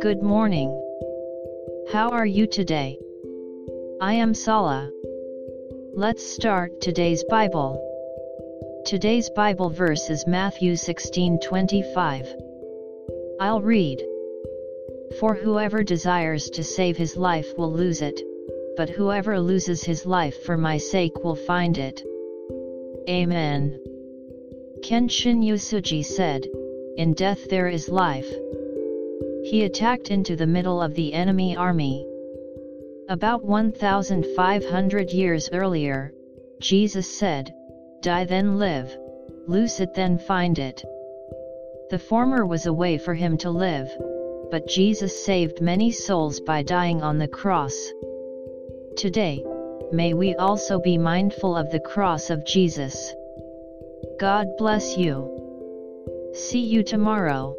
Good morning. How are you today? I am Sala. Let's start today's Bible. Today's Bible verse is Matthew 16:25. I'll read. For whoever desires to save his life will lose it, but whoever loses his life for my sake will find it. Amen. Kenshin Uesugi said, In death there is life. He attacked into the middle of the enemy army. About 1,500 years earlier, Jesus said, Die then live, lose it then find it. The former was a way for him to live, but Jesus saved many souls by dying on the cross. Today, may we also be mindful of the cross of Jesus. God bless you. See you tomorrow.